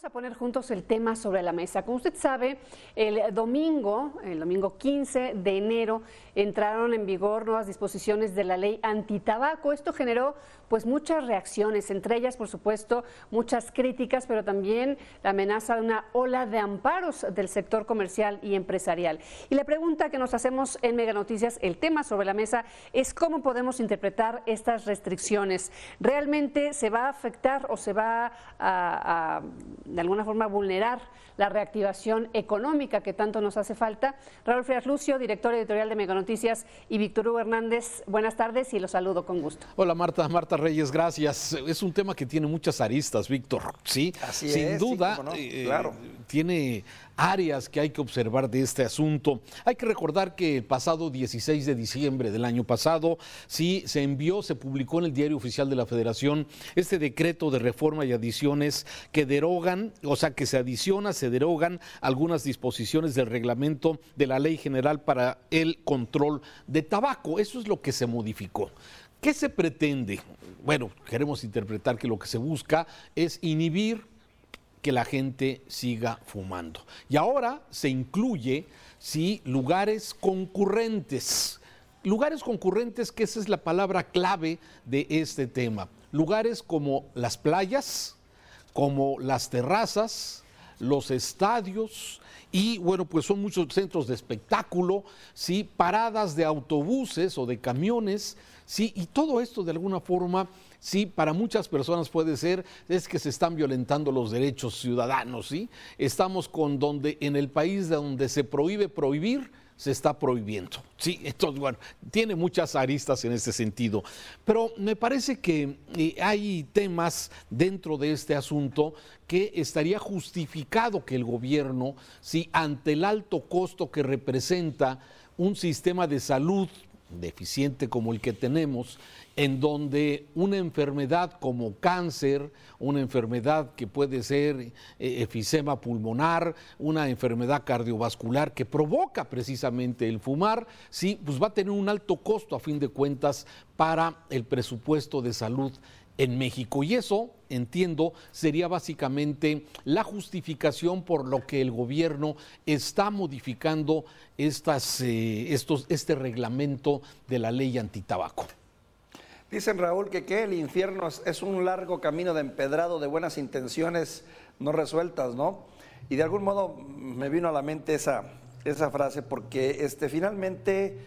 Vamos a poner juntos el tema sobre la mesa. Como usted sabe, el domingo, el domingo 15 de enero, entraron en vigor nuevas disposiciones de la ley antitabaco. Esto generó pues muchas reacciones, entre ellas, por supuesto, muchas críticas, pero también la amenaza de una ola de amparos del sector comercial y empresarial. Y la pregunta que nos hacemos en Mega Noticias, el tema sobre la mesa, es cómo podemos interpretar estas restricciones. ¿Realmente se va a afectar o se va a, a de alguna forma vulnerar la reactivación económica que tanto nos hace falta. Raúl Frías Lucio, director editorial de Meganoticias, y Víctor Hugo Hernández, buenas tardes y los saludo con gusto. Hola Marta, Marta Reyes, gracias. Es un tema que tiene muchas aristas, Víctor, ¿sí? Así Sin es, duda, sí, cómo no, eh, claro. tiene áreas que hay que observar de este asunto. Hay que recordar que el pasado 16 de diciembre del año pasado, sí, se envió, se publicó en el Diario Oficial de la Federación este decreto de reforma y adiciones que derogan, o sea, que se adiciona, se derogan algunas disposiciones del reglamento de la Ley General para el control de tabaco. Eso es lo que se modificó. ¿Qué se pretende? Bueno, queremos interpretar que lo que se busca es inhibir que la gente siga fumando. Y ahora se incluye, sí, lugares concurrentes. Lugares concurrentes, que esa es la palabra clave de este tema. Lugares como las playas, como las terrazas, los estadios y bueno, pues son muchos centros de espectáculo, sí, paradas de autobuses o de camiones, sí, y todo esto de alguna forma sí, para muchas personas puede ser, es que se están violentando los derechos ciudadanos, ¿sí? Estamos con donde en el país donde se prohíbe prohibir, se está prohibiendo. Sí, entonces, bueno, tiene muchas aristas en ese sentido. Pero me parece que eh, hay temas dentro de este asunto que estaría justificado que el gobierno, sí, ante el alto costo que representa un sistema de salud deficiente como el que tenemos, en donde una enfermedad como cáncer, una enfermedad que puede ser eh, efisema pulmonar, una enfermedad cardiovascular que provoca precisamente el fumar, sí, pues va a tener un alto costo a fin de cuentas para el presupuesto de salud en México. Y eso, entiendo, sería básicamente la justificación por lo que el gobierno está modificando estas, eh, estos, este reglamento de la ley antitabaco. Dicen Raúl que, el infierno es, es un largo camino de empedrado de buenas intenciones no resueltas, ¿no? Y de algún modo me vino a la mente esa, esa frase porque este, finalmente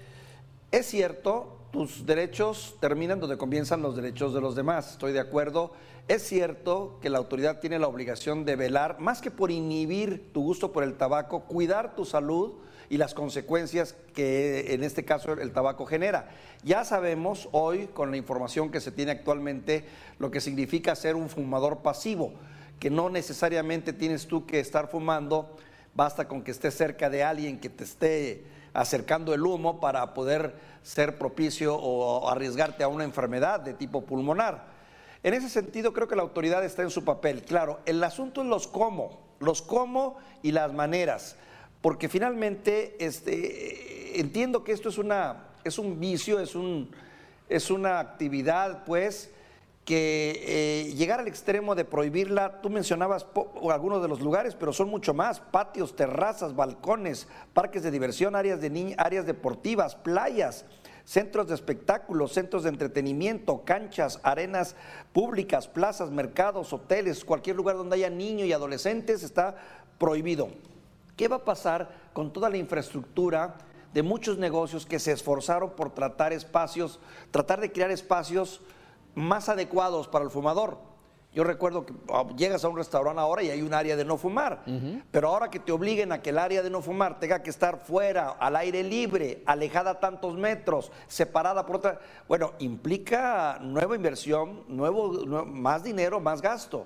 es cierto, tus derechos terminan donde comienzan los derechos de los demás, estoy de acuerdo. Es cierto que la autoridad tiene la obligación de velar, más que por inhibir tu gusto por el tabaco, cuidar tu salud y las consecuencias que en este caso el tabaco genera. Ya sabemos hoy, con la información que se tiene actualmente, lo que significa ser un fumador pasivo, que no necesariamente tienes tú que estar fumando, basta con que estés cerca de alguien que te esté acercando el humo para poder ser propicio o arriesgarte a una enfermedad de tipo pulmonar. En ese sentido, creo que la autoridad está en su papel. Claro, el asunto es los cómo, los cómo y las maneras porque finalmente este, entiendo que esto es, una, es un vicio, es, un, es una actividad, pues, que eh, llegar al extremo de prohibirla, tú mencionabas algunos de los lugares, pero son mucho más, patios, terrazas, balcones, parques de diversión, áreas, de áreas deportivas, playas, centros de espectáculos, centros de entretenimiento, canchas, arenas públicas, plazas, mercados, hoteles, cualquier lugar donde haya niños y adolescentes está prohibido. ¿Qué va a pasar con toda la infraestructura de muchos negocios que se esforzaron por tratar espacios, tratar de crear espacios más adecuados para el fumador? Yo recuerdo que oh, llegas a un restaurante ahora y hay un área de no fumar, pero ahora que te obliguen a que el área de no fumar tenga que estar fuera, al aire libre, alejada tantos metros, separada por otra, bueno, implica nueva inversión, nuevo, más dinero, más gasto.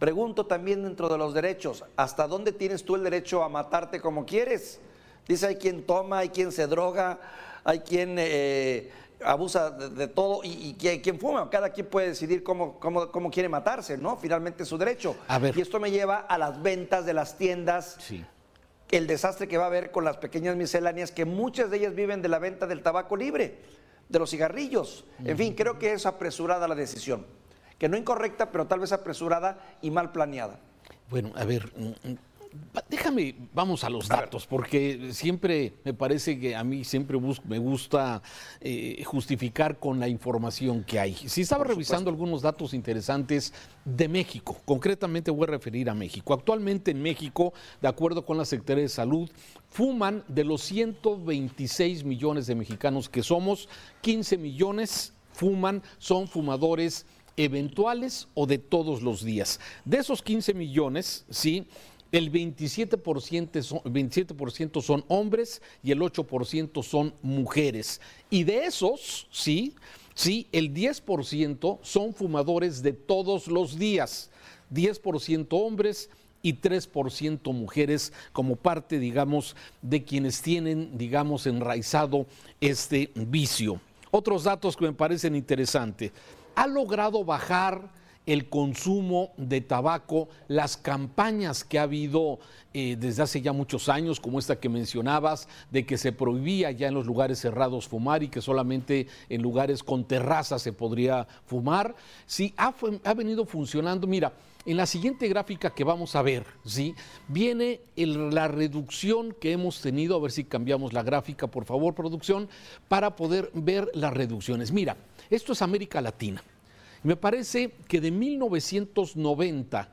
Pregunto también dentro de los derechos, ¿hasta dónde tienes tú el derecho a matarte como quieres? Dice, hay quien toma, hay quien se droga, hay quien eh, abusa de, todo y, y, quien fuma. Cada quien puede decidir cómo, cómo, cómo, quiere matarse, ¿no? Finalmente es su derecho. Y esto me lleva a las ventas de las tiendas. Sí. El desastre que va a haber con las pequeñas misceláneas, que muchas de ellas viven de la venta del tabaco libre, de los cigarrillos. En fin, creo que es apresurada la decisión que no incorrecta, pero tal vez apresurada y mal planeada. Bueno, a ver, mm, mm, Déjame, vamos a los datos, porque siempre me parece que a mí siempre me gusta eh, justificar con la información que hay. Si estaba revisando algunos datos interesantes de México, concretamente voy a referir a México. Actualmente en México, de acuerdo con la Secretaría de Salud, fuman de los 126 millones de mexicanos que somos, 15 millones fuman, son fumadores eventuales o de todos los días. De esos 15 millones, sí, el 27%, son, 27 son hombres y el 8% son mujeres. Y de esos, sí, sí, el 10% son fumadores de todos los días. 10% hombres y 3% mujeres como parte, digamos, de quienes tienen, digamos, enraizado este vicio. Otros datos que me parecen interesantes. Ha logrado bajar el consumo de tabaco, las campañas que ha habido eh, desde hace ya muchos años, como esta que mencionabas, de que se prohibía ya en los lugares cerrados fumar y que solamente en lugares con terrazas se podría fumar. Sí, ha, ha venido funcionando. Mira, en la siguiente gráfica que vamos a ver, ¿sí? viene la reducción que hemos tenido, a ver si cambiamos la gráfica, por favor, producción, para poder ver las reducciones. Mira, esto es América Latina. Me parece que de 1990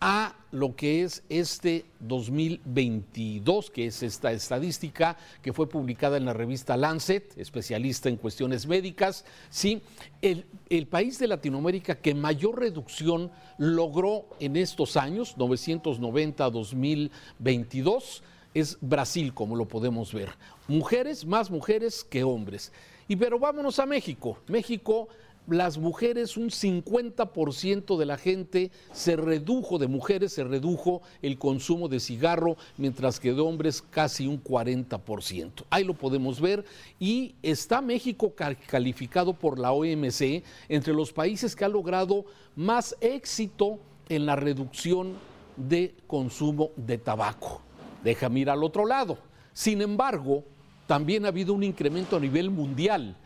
a lo que es este 2022, que es esta estadística que fue publicada en la revista Lancet, especialista en cuestiones médicas, sí, el, país de Latinoamérica que mayor reducción logró en estos años, 990 a 2022, es Brasil, como lo podemos ver. Mujeres, más mujeres que hombres. Y pero vámonos a México. México las mujeres, un 50% de la gente se redujo, de mujeres se redujo el consumo de cigarro, mientras que de hombres casi un 40%. Ahí lo podemos ver y está México calificado por la OMC entre los países que ha logrado más éxito en la reducción de consumo de tabaco. Deja mirar al otro lado. Sin embargo, también ha habido un incremento a nivel mundial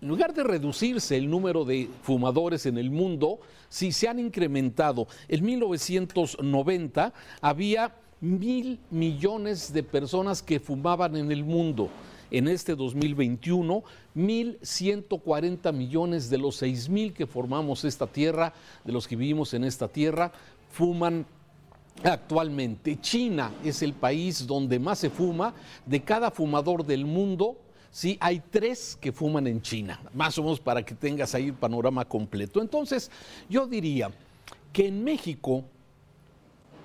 en lugar de reducirse el número de fumadores en el mundo, sí se han incrementado. En 1990 había mil millones de personas que fumaban en el mundo. En este 2021, 1.140 millones de los 6 mil que formamos esta tierra, de los que vivimos en esta tierra, fuman actualmente. China es el país donde más se fuma. De cada fumador del mundo, Sí, hay tres que fuman en China, más o menos para que tengas ahí el panorama completo. Entonces, yo diría que en México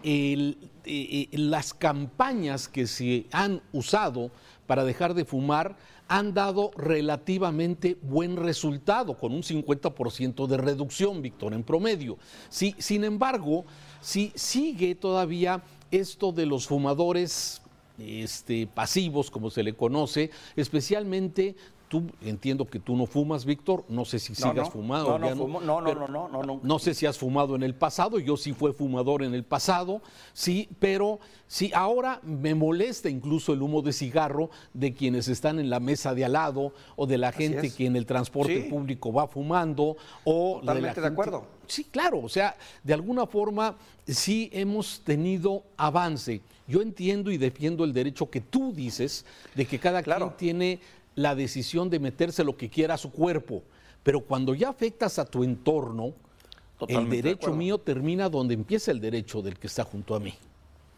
eh, eh, las campañas que se han usado para dejar de fumar han dado relativamente buen resultado, con un 50% de reducción, Víctor, en promedio. Sin embargo, si sigue todavía esto de los fumadores este, pasivos, como se le conoce, especialmente Tú, entiendo que tú no fumas, Víctor. No sé si sigas fumando. No, no, no, no, no, no, no, sé si has fumado en el pasado. Yo sí fui fumador en el pasado, sí, pero sí, ahora me molesta incluso el humo de cigarro de quienes están en la mesa de al lado o de la gente que en el transporte público va fumando. O Totalmente de, de acuerdo. Sí, claro. O sea, de alguna forma sí hemos tenido avance. Yo entiendo y defiendo el derecho que tú dices de que cada quien tiene la decisión de meterse lo que quiera a su cuerpo, pero cuando ya afectas a tu entorno, el derecho mío termina donde empieza el derecho del que está junto a mí.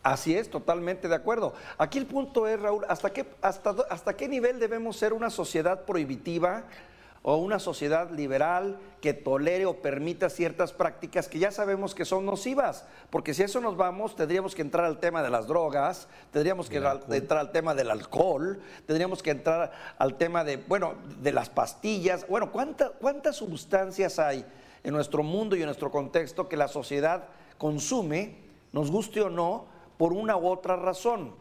Así es, totalmente de acuerdo. Aquí el punto es, Raúl, ¿hasta qué, hasta, hasta qué nivel debemos ser una sociedad prohibitiva? O una sociedad liberal que tolere o permita ciertas prácticas que ya sabemos que son nocivas. Porque si eso nos vamos, tendríamos que entrar al tema de las drogas, tendríamos que entrar al tema del alcohol, tendríamos que entrar al tema de, bueno, de las pastillas. Bueno, ¿cuántas sustancias hay en nuestro mundo y en nuestro contexto que la sociedad consume, nos guste o no, por una u otra razón?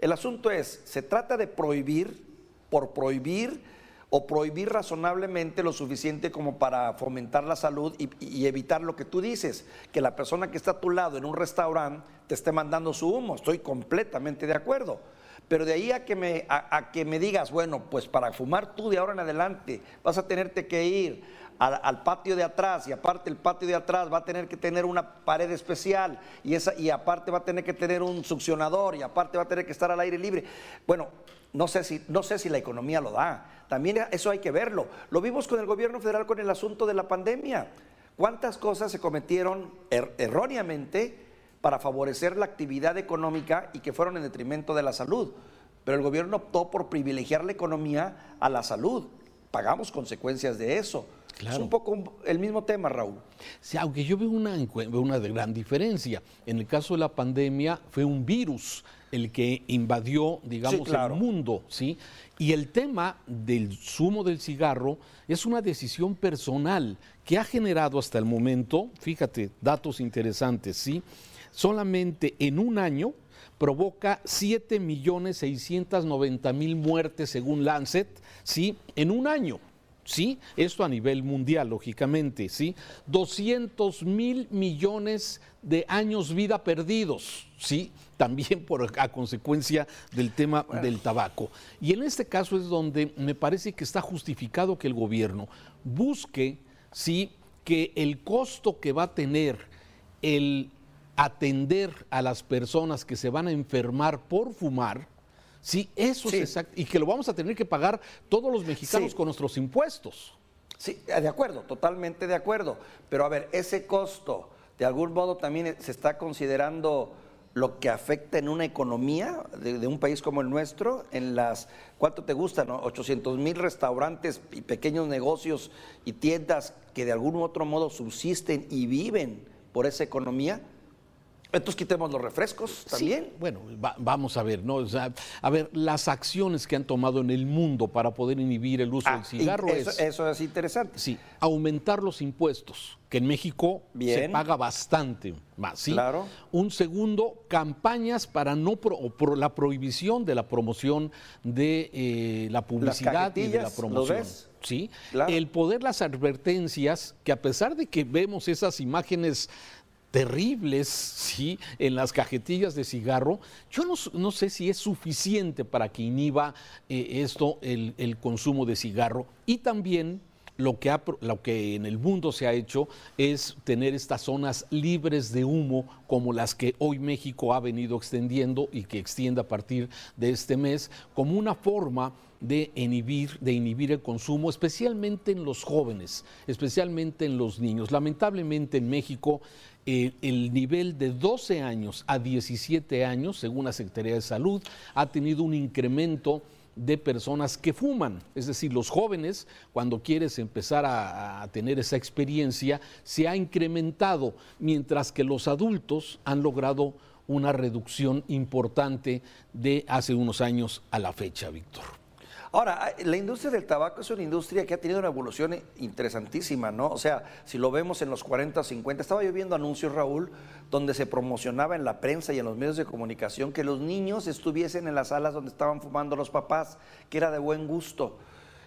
El asunto es, se trata de prohibir, por prohibir, o prohibir razonablemente lo suficiente como para fomentar la salud y, evitar lo que tú dices, que la persona que está a tu lado en un restaurante te esté mandando su humo. Estoy completamente de acuerdo. Pero de ahí a que me, a, que me digas, bueno, pues para fumar tú de ahora en adelante vas a tenerte que ir al, patio de atrás y aparte el patio de atrás va a tener que tener una pared especial y, esa, y aparte va a tener que tener un succionador y aparte va a tener que estar al aire libre. Bueno, no sé, si, no sé si la economía lo da. También eso hay que verlo. Lo vimos con el gobierno federal con el asunto de la pandemia. ¿Cuántas cosas se cometieron er, erróneamente para favorecer la actividad económica y que fueron en detrimento de la salud? Pero el gobierno optó por privilegiar la economía a la salud. Pagamos consecuencias de eso. Es un poco el mismo tema, Raúl. Sí, aunque yo veo una, una gran diferencia. En el caso de la pandemia fue un virus el que invadió, digamos, el mundo, ¿sí? Y el tema del zumo del cigarro es una decisión personal que ha generado hasta el momento, fíjate, datos interesantes, ¿sí? Solamente en un año provoca 7.690.000 muertes según Lancet, ¿sí? En un año. ¿Sí? Esto a nivel mundial, lógicamente, ¿sí? 200 mil millones de años vida perdidos, ¿sí? También por, a consecuencia del tema del tabaco. Y en este caso es donde me parece que está justificado que el gobierno busque, ¿sí? Que el costo que va a tener el atender a las personas que se van a enfermar por fumar, Sí, eso es exacto. Y que lo vamos a tener que pagar todos los mexicanos con nuestros impuestos. Sí, de acuerdo, totalmente de acuerdo. Pero a ver, ese costo, de algún modo también se está considerando lo que afecta en una economía de, un país como el nuestro, en las, ¿cuánto te gustan? No? 800 mil restaurantes y pequeños negocios y tiendas que de algún u otro modo subsisten y viven por esa economía. Entonces quitemos los refrescos también. bueno, vamos a ver, ¿no? O sea, a ver, las acciones que han tomado en el mundo para poder inhibir el uso ah, del cigarro eso, es. Eso es interesante. Sí, aumentar los impuestos, que en México se paga bastante más, ¿sí? Claro. Un segundo, campañas para no pro, la prohibición de la promoción de eh, la publicidad y de la promoción. ¿lo ves? Sí. El poder las advertencias, que a pesar de que vemos esas imágenes terribles ¿sí? en las cajetillas de cigarro, yo no, sé si es suficiente para que inhiba eh, esto el, el, consumo de cigarro y también lo que, lo que en el mundo se ha hecho es tener estas zonas libres de humo como las que hoy México ha venido extendiendo y que extiende a partir de este mes como una forma de inhibir, de inhibir el consumo, especialmente en los jóvenes, especialmente en los niños. Lamentablemente en México eh, el nivel de 12 años a 17 años, según la Secretaría de Salud, ha tenido un incremento de personas que fuman. Es decir, los jóvenes, cuando quieres empezar a, tener esa experiencia, se ha incrementado, mientras que los adultos han logrado una reducción importante de hace unos años a la fecha, Víctor. Ahora, la industria del tabaco es una industria que ha tenido una evolución interesantísima, ¿no? O sea, si lo vemos en los 40 o 50, estaba yo viendo anuncios, Raúl, donde se promocionaba en la prensa y en los medios de comunicación que los niños estuviesen en las salas donde estaban fumando los papás, que era de buen gusto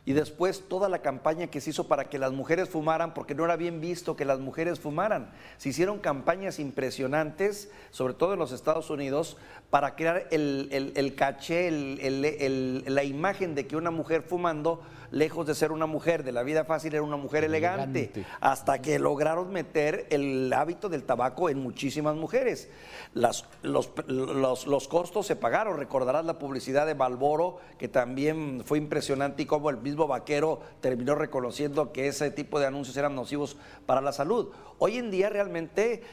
y después toda la campaña que se hizo para que las mujeres fumaran, porque no era bien visto que las mujeres fumaran. Se hicieron campañas impresionantes, sobre todo en los Estados Unidos, para crear el, caché, la imagen de que una mujer fumando lejos de ser una mujer de la vida fácil, era una mujer elegante, hasta que lograron meter el hábito del tabaco en muchísimas mujeres. Las, los, los, costos se pagaron, recordarás la publicidad de Balboro, que también fue impresionante y cómo el mismo vaquero terminó reconociendo que ese tipo de anuncios eran nocivos para la salud. Hoy en día realmente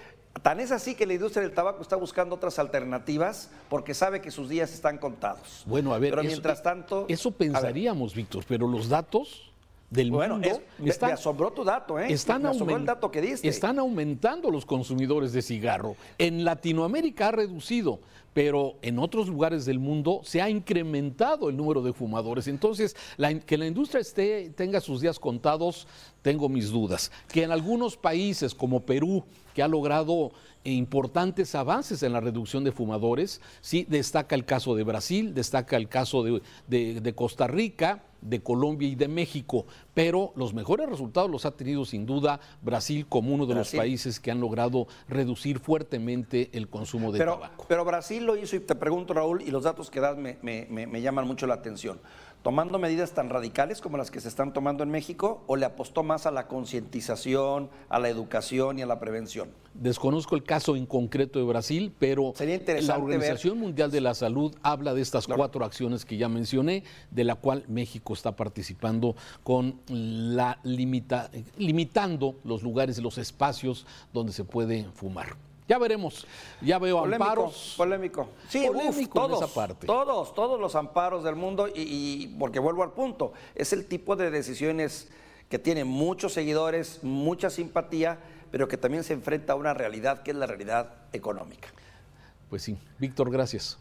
Tan es así que la industria del tabaco está buscando otras alternativas porque sabe que sus días están contados. Bueno, a ver, pero mientras tanto. Eso pensaríamos, Víctor, pero los datos del mundo. están, me asombró tu dato, ¿eh? Están, el dato que diste. están aumentando los consumidores de cigarro. En Latinoamérica ha reducido, pero en otros lugares del mundo se ha incrementado el número de fumadores. Entonces, que la industria esté, tenga sus días contados, tengo mis dudas. Que en algunos países como Perú, que ha logrado importantes avances en la reducción de fumadores. Sí, destaca el caso de Brasil, destaca el caso de, Costa Rica, de Colombia y de México, pero los mejores resultados los ha tenido sin duda Brasil como uno de los países que han logrado reducir fuertemente el consumo de tabaco. Pero Brasil lo hizo y te pregunto Raúl, y los datos que das me, me llaman mucho la atención tomando medidas tan radicales como las que se están tomando en México o le apostó más a la concientización, a la educación y a la prevención? Desconozco el caso en concreto de Brasil, pero la Organización Mundial de la Salud habla de estas cuatro acciones que ya mencioné, de la cual México está participando con la limita, limitando los lugares y los espacios donde se puede fumar. Ya veremos. Ya veo amparos. Polémico. Sí, todos, esa parte. Todos, todos los amparos del mundo y, porque vuelvo al punto, es el tipo de decisiones que tiene muchos seguidores, mucha simpatía, pero que también se enfrenta a una realidad que es la realidad económica. Pues sí. Víctor, gracias.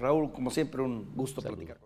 Raúl, como siempre, un gusto platicar